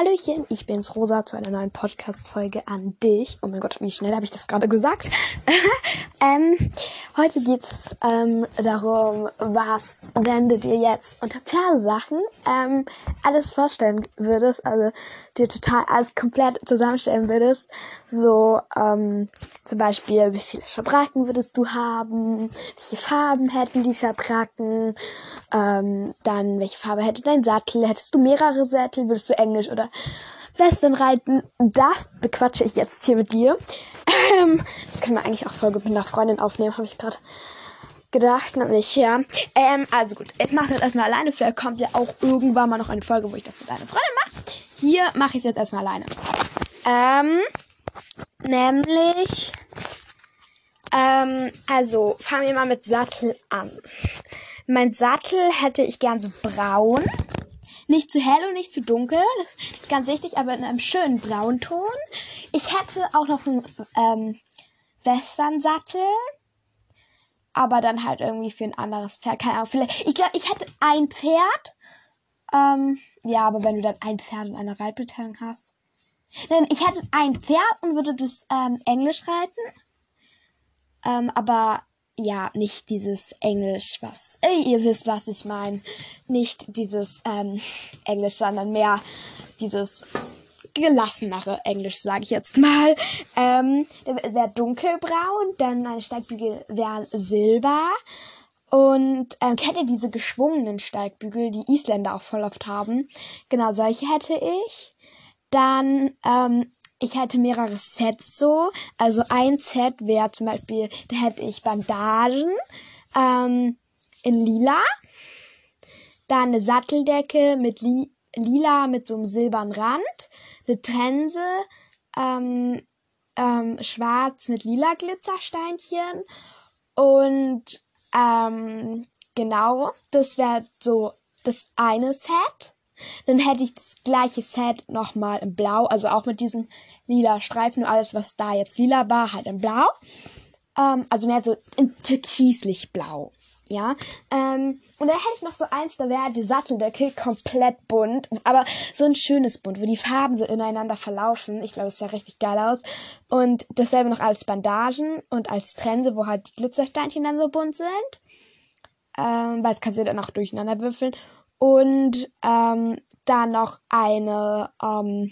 Hallöchen, ich bin's Rosa zu einer neuen Podcast-Folge an dich. Oh mein Gott, wie schnell habe ich das gerade gesagt? ähm, heute geht's ähm, darum, was, wenn du dir jetzt unter Pferdesachen ähm, alles vorstellen würdest, also dir total alles komplett zusammenstellen würdest. So, ähm, zum Beispiel, wie viele Schabracken würdest du haben? Welche Farben hätten die Schabracken? Ähm, dann, welche Farbe hätte dein Sattel? Hättest du mehrere Sättel? Würdest du Englisch oder Western reiten? Das bequatsche ich jetzt hier mit dir. Ähm, das können wir eigentlich auch gut mit einer Freundin aufnehmen, habe ich gerade gedacht, nämlich, ja. Ähm, also gut, ich mache das erstmal alleine. Vielleicht kommt ja auch irgendwann mal noch eine Folge, wo ich das mit einer Freundin mache. Hier mache ich es jetzt erstmal alleine. Ähm, nämlich, ähm, also fangen wir mal mit Sattel an. Mein Sattel hätte ich gern so braun. Nicht zu hell und nicht zu dunkel. Das ist ganz wichtig, aber in einem schönen Braunton. Ich hätte auch noch einen ähm, Western-Sattel. Aber dann halt irgendwie für ein anderes Pferd. Keine Ahnung, vielleicht. Ich glaube, ich hätte ein Pferd ähm, ja, aber wenn du dann ein Pferd und eine Reitbeteiligung hast. Denn ich hätte ein Pferd und würde das ähm, Englisch reiten. Ähm, aber ja, nicht dieses Englisch, was. Ey, ihr wisst, was ich meine. Nicht dieses ähm, Englisch, sondern mehr dieses gelassenere Englisch, sage ich jetzt mal. Ähm, der wäre dunkelbraun, dann meine Steigbügel wären silber. Und ähm, kennt ihr diese geschwungenen Steigbügel, die Isländer auch voll oft haben? Genau, solche hätte ich. Dann, ähm, ich hätte mehrere Sets so. Also ein Set wäre zum Beispiel, da hätte ich Bandagen ähm, in lila. Dann eine Satteldecke mit li lila mit so einem silbernen Rand. Eine Trense ähm, ähm, schwarz mit lila Glitzersteinchen. Und ähm, genau, das wäre so das eine Set. Dann hätte ich das gleiche Set nochmal in Blau, also auch mit diesen lila Streifen und alles, was da jetzt lila war, halt in Blau. Ähm, also mehr so in türkislich blau. Ja. Ähm, und dann hätte ich noch so eins, da wäre die Satteldecke komplett bunt, aber so ein schönes Bunt, wo die Farben so ineinander verlaufen. Ich glaube, das sah richtig geil aus. Und dasselbe noch als Bandagen und als Trense, wo halt die Glitzersteinchen dann so bunt sind. Ähm, weil das kannst du dann auch durcheinander würfeln. Und ähm, dann noch eine ähm,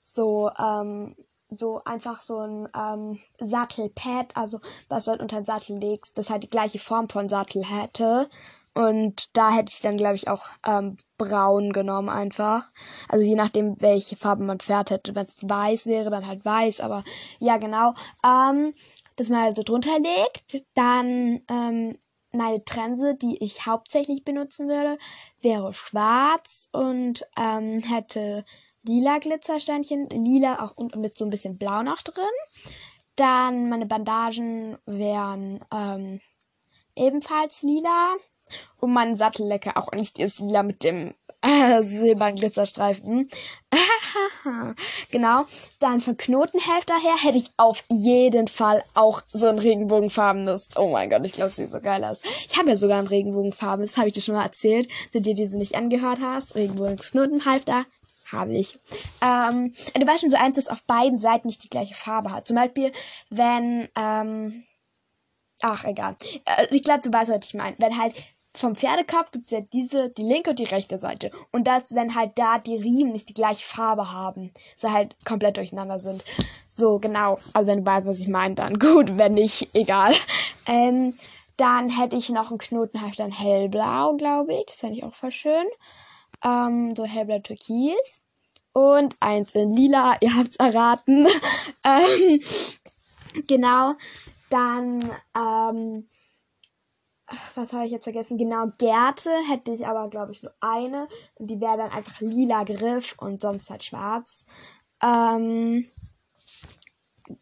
so ähm, so einfach so ein ähm, Sattelpad, also was du halt unter den Sattel legst, das halt die gleiche Form von Sattel hätte. Und da hätte ich dann, glaube ich, auch ähm, braun genommen einfach. Also je nachdem, welche Farbe man Pferd hätte. Wenn es weiß wäre, dann halt weiß. Aber ja, genau. Ähm, das man also drunter legt. Dann ähm, meine Trense, die ich hauptsächlich benutzen würde, wäre schwarz und ähm, hätte lila Glitzersteinchen, lila auch und mit so ein bisschen blau noch drin. Dann meine Bandagen wären ähm, ebenfalls lila. Und mein Sattellecker auch nicht ist lila mit dem äh, silbernen Glitzerstreifen. genau. Dann von Knotenhälfte her hätte ich auf jeden Fall auch so ein regenbogenfarbenes. Oh mein Gott, ich glaube, es sieht so geil aus. Ich habe ja sogar ein regenbogenfarben. Das habe ich dir schon mal erzählt, wenn dir diese nicht angehört hast. Regenbogensknotenhalfter habe ich. Ähm, du weißt schon so eins, das auf beiden Seiten nicht die gleiche Farbe hat. Zum Beispiel, wenn, ähm, ach, egal. Äh, ich glaube, du weißt, was ich meine. Wenn halt vom Pferdekopf gibt es ja diese, die linke und die rechte Seite. Und das, wenn halt da die Riemen nicht die gleiche Farbe haben. So halt komplett durcheinander sind. So, genau. Also wenn du weißt, was ich meine, dann gut. Wenn nicht, egal. Ähm, dann hätte ich noch einen Knotenhalfter in hellblau, glaube ich. Das fände ich auch voll schön. Ähm, so hellblau türkis. Und eins in lila, ihr habt's erraten. ähm, genau. Dann, ähm, was habe ich jetzt vergessen? Genau, Gärte hätte ich aber, glaube ich, nur eine. Und die wäre dann einfach lila Griff und sonst halt schwarz. Ähm,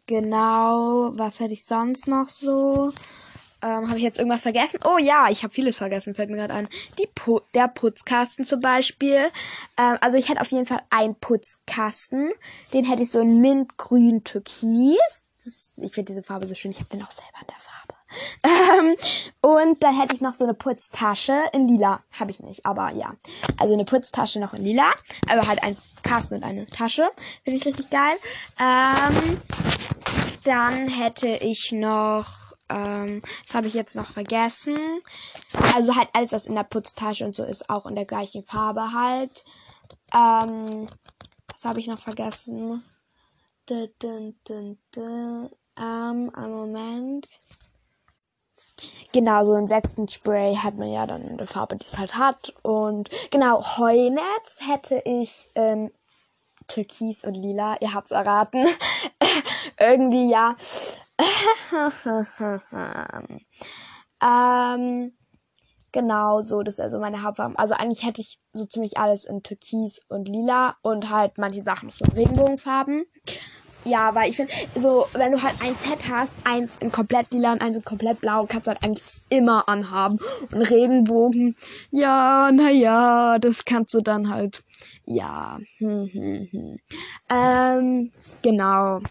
genau, was hätte ich sonst noch so? Ähm, habe ich jetzt irgendwas vergessen? Oh ja, ich habe vieles vergessen, fällt mir gerade ein. Die Pu der Putzkasten zum Beispiel. Ähm, also ich hätte auf jeden Fall einen Putzkasten. Den hätte ich so in mintgrün türkis. Das, ich finde diese Farbe so schön. Ich habe den auch selber in der Farbe. Ähm, und dann hätte ich noch so eine Putztasche in lila. Habe ich nicht, aber ja. Also eine Putztasche noch in lila. Aber halt ein Kasten und eine Tasche. Finde ich richtig geil. Ähm, dann hätte ich noch, ähm, was habe ich jetzt noch vergessen? Also halt alles, was in der Putztasche und so ist, auch in der gleichen Farbe halt. Ähm, was habe ich noch vergessen? Dun, dun, dun, dun. Ähm, einen Moment. Genau, so Insektenspray hat man ja dann in der Farbe, die es halt hat. Und genau, Heunetz hätte ich in Türkis und Lila. Ihr habt's erraten. Irgendwie ja. ähm, genau, so, das ist also meine Haarfarben. Also eigentlich hätte ich so ziemlich alles in Türkis und Lila und halt manche Sachen noch so in Regenbogenfarben. Ja, weil ich finde, so, wenn du halt ein Set hast, eins in komplett lila und eins in komplett blau, kannst du halt eigentlich immer anhaben. Und Regenbogen, ja, naja, das kannst du dann halt, ja, hm, hm, hm. Ähm, genau.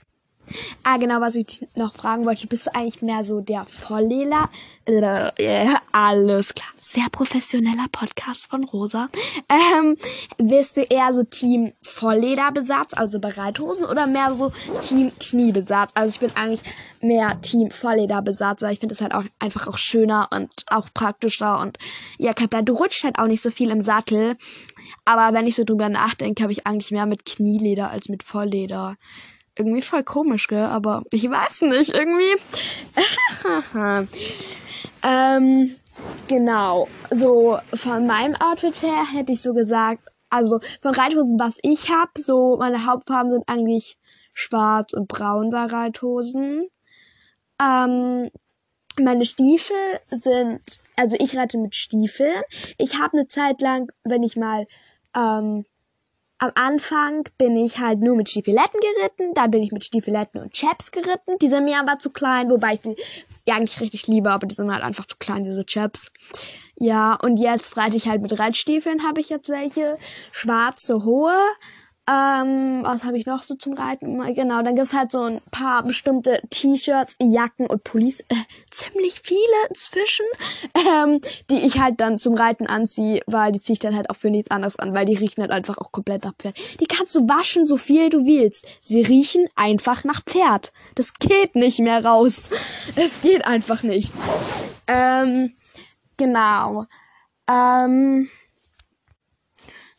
Ah, genau, was ich dich noch fragen wollte. Bist du eigentlich mehr so der Volllehler? Äh, alles klar. Sehr professioneller Podcast von Rosa. Ähm, bist du eher so Team Volllederbesatz, also Bereithosen, oder mehr so Team Kniebesatz? Also ich bin eigentlich mehr Team Volllederbesatz, weil ich finde es halt auch einfach auch schöner und auch praktischer und ja, kein. Du rutscht halt auch nicht so viel im Sattel. Aber wenn ich so drüber nachdenke, habe ich eigentlich mehr mit Knieleder als mit Vollleder irgendwie voll komisch, gell? Aber ich weiß nicht, irgendwie. ähm, genau. So, von meinem Outfit her hätte ich so gesagt, also von Reithosen, was ich habe, so meine Hauptfarben sind eigentlich schwarz und braun bei Reithosen. Ähm, meine Stiefel sind, also ich reite mit Stiefeln. Ich habe eine Zeit lang, wenn ich mal ähm, am Anfang bin ich halt nur mit Stiefeletten geritten, dann bin ich mit Stiefeletten und Chaps geritten. Die sind mir aber zu klein, wobei ich die eigentlich richtig liebe, aber die sind halt einfach zu klein, diese Chaps. Ja, und jetzt reite ich halt mit Reitstiefeln, habe ich jetzt welche. Schwarze, hohe. Ähm, was habe ich noch so zum Reiten? Genau, dann gibt's halt so ein paar bestimmte T-Shirts, Jacken und Pullis, äh, ziemlich viele inzwischen, ähm, die ich halt dann zum Reiten anziehe, weil die ziehe ich dann halt auch für nichts anderes an, weil die riechen halt einfach auch komplett nach Pferd. Die kannst du waschen, so viel du willst. Sie riechen einfach nach Pferd. Das geht nicht mehr raus. Es geht einfach nicht. Ähm, genau. Ähm,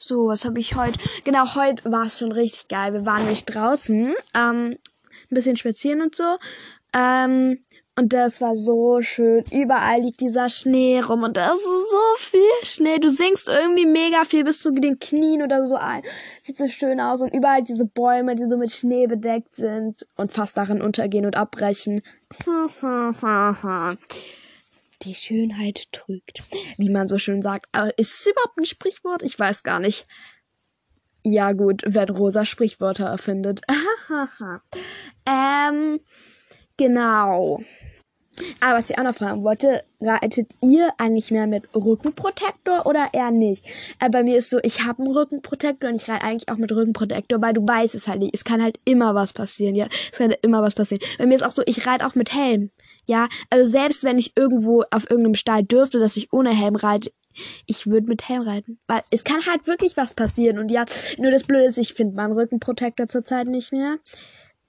so, was habe ich heute? Genau, heute war es schon richtig geil. Wir waren nicht draußen, ähm, ein bisschen spazieren und so. Ähm, und das war so schön. Überall liegt dieser Schnee rum und da ist so viel Schnee. Du singst irgendwie mega viel bis zu den Knien oder so ein. Sieht so schön aus und überall diese Bäume, die so mit Schnee bedeckt sind und fast darin untergehen und abbrechen. Die Schönheit trügt. Wie man so schön sagt. Aber ist es überhaupt ein Sprichwort? Ich weiß gar nicht. Ja, gut, wenn Rosa Sprichwörter erfindet. ähm, genau. Aber was ich auch noch fragen wollte, reitet ihr eigentlich mehr mit Rückenprotektor oder eher nicht? Äh, bei mir ist so, ich habe einen Rückenprotektor und ich reite eigentlich auch mit Rückenprotektor, weil du weißt es halt nicht. Es kann halt immer was passieren, ja. Es kann halt immer was passieren. Bei mir ist auch so, ich reite auch mit Helm. Ja, also selbst wenn ich irgendwo auf irgendeinem Stall dürfte, dass ich ohne Helm reite, ich würde mit Helm reiten. Weil es kann halt wirklich was passieren. Und ja, nur das Blöde ist, ich finde meinen Rückenprotektor zurzeit nicht mehr.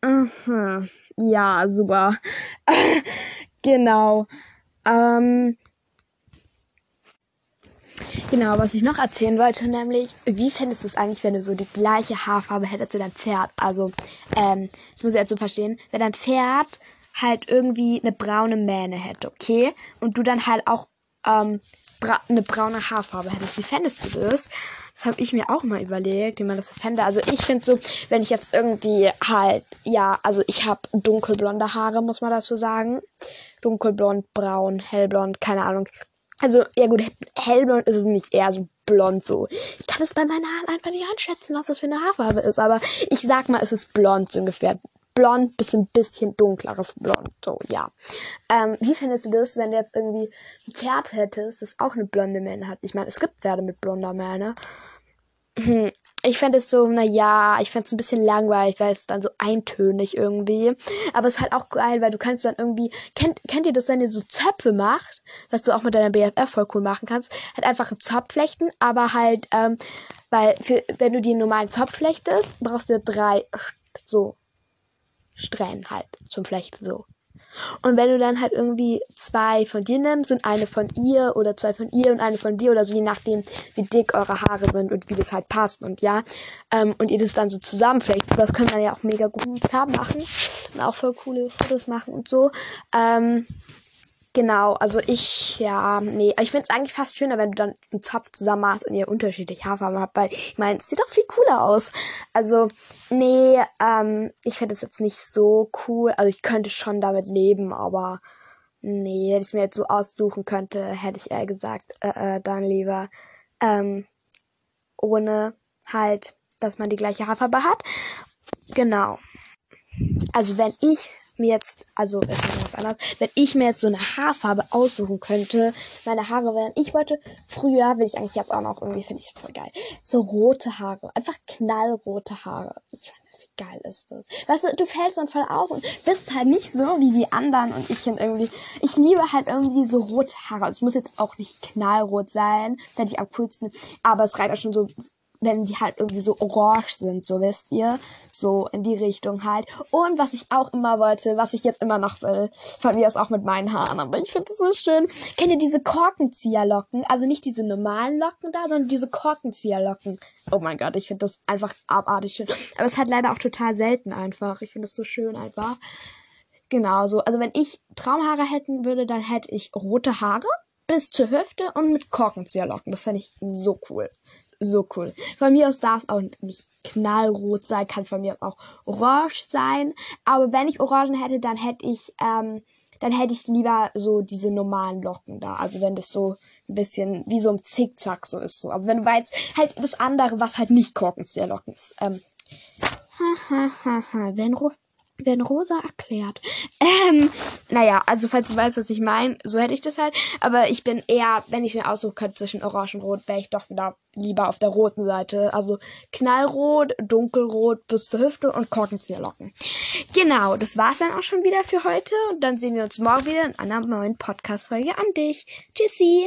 Aha. Ja, super. genau. Ähm, Genau, was ich noch erzählen wollte, nämlich, wie fändest du es eigentlich, wenn du so die gleiche Haarfarbe hättest wie dein Pferd? Also, ähm, das muss ich jetzt so verstehen, wenn dein Pferd halt irgendwie eine braune Mähne hätte, okay? Und du dann halt auch ähm, bra eine braune Haarfarbe hättest. Wie fändest du das? Das habe ich mir auch mal überlegt, wie man das fände. Also ich finde so, wenn ich jetzt irgendwie halt, ja, also ich habe dunkelblonde Haare, muss man dazu sagen. Dunkelblond, braun, hellblond, keine Ahnung. Also, ja gut, hellblond ist es nicht eher so blond so. Ich kann es bei meinen Haaren einfach nicht einschätzen, was das für eine Haarfarbe ist. Aber ich sag mal, es ist blond so ungefähr blond bis ein bisschen dunkleres Blond. So, ja. Ähm, wie findest du das, wenn du jetzt irgendwie ein Pferd hättest, das auch eine blonde Mähne hat? Ich meine, es gibt Pferde mit blonder Mähne. Hm. ich fände es so, naja, ich fände es ein bisschen langweilig, weil es dann so eintönig irgendwie. Aber es ist halt auch geil, weil du kannst dann irgendwie, kennt, kennt ihr das, wenn ihr so Zöpfe macht, was du auch mit deiner BFF voll cool machen kannst, halt einfach einen Zopf flechten, aber halt, ähm, weil für, wenn du den normalen Zopf flechtest, brauchst du drei so Strähnen halt zum Flechten so. Und wenn du dann halt irgendwie zwei von dir nimmst und eine von ihr oder zwei von ihr und eine von dir oder so, je nachdem, wie dick eure Haare sind und wie das halt passt und ja, ähm, und ihr das dann so zusammenflechtet, das kann man ja auch mega gut mit Farben machen und auch voll coole Fotos machen und so. Ähm, Genau, also ich, ja, nee, ich finde es eigentlich fast schöner, wenn du dann einen Zopf zusammen machst und ihr unterschiedliche Haarfarben habt, weil ich meine, es sieht doch viel cooler aus. Also, nee, ähm, ich finde es jetzt nicht so cool. Also ich könnte schon damit leben, aber nee, wenn ich mir jetzt so aussuchen könnte, hätte ich eher gesagt, äh, äh, dann lieber ähm, ohne halt, dass man die gleiche Haarfarbe hat. Genau. Also wenn ich mir jetzt, also was anderes, wenn ich mir jetzt so eine Haarfarbe aussuchen könnte, meine Haare wären, ich wollte, früher, will ich eigentlich jetzt auch noch, irgendwie finde ich voll geil, so rote Haare, einfach knallrote Haare. Ich finde, wie geil ist das? Weißt du, du fällst dann voll auf und bist halt nicht so wie die anderen und ich finde irgendwie, ich liebe halt irgendwie so rote Haare. Also es muss jetzt auch nicht knallrot sein, fände ich am coolsten, aber es reicht auch schon so wenn die halt irgendwie so orange sind, so wisst ihr. So in die Richtung halt. Und was ich auch immer wollte, was ich jetzt immer noch will, von mir aus auch mit meinen Haaren, aber ich finde es so schön. Kennt ihr diese Korkenzieherlocken? Also nicht diese normalen Locken da, sondern diese Korkenzieherlocken. Oh mein Gott, ich finde das einfach abartig schön. Aber es ist halt leider auch total selten einfach. Ich finde es so schön einfach. Genau so. Also wenn ich Traumhaare hätten würde, dann hätte ich rote Haare bis zur Hüfte und mit Korkenzieherlocken. Das fände ich so cool so cool. Von mir aus darf es auch nicht knallrot sein, kann von mir auch orange sein. Aber wenn ich Orangen hätte, dann hätte ich, ähm, dann hätte ich lieber so diese normalen Locken da. Also wenn das so ein bisschen wie so ein Zickzack so ist. So. Also wenn du weißt, halt das andere, was halt nicht Korkenzieherlocken ist. Ähm, wenn, werden rosa erklärt. Ähm, naja, also falls du weißt, was ich meine, so hätte ich das halt. Aber ich bin eher, wenn ich mir aussuchen könnte zwischen Orange und Rot, wäre ich doch wieder lieber auf der roten Seite. Also knallrot, dunkelrot bis zur Hüfte und Korkenzieherlocken. Genau, das war's dann auch schon wieder für heute. Und dann sehen wir uns morgen wieder in einer neuen Podcast-Folge an dich. Tschüssi!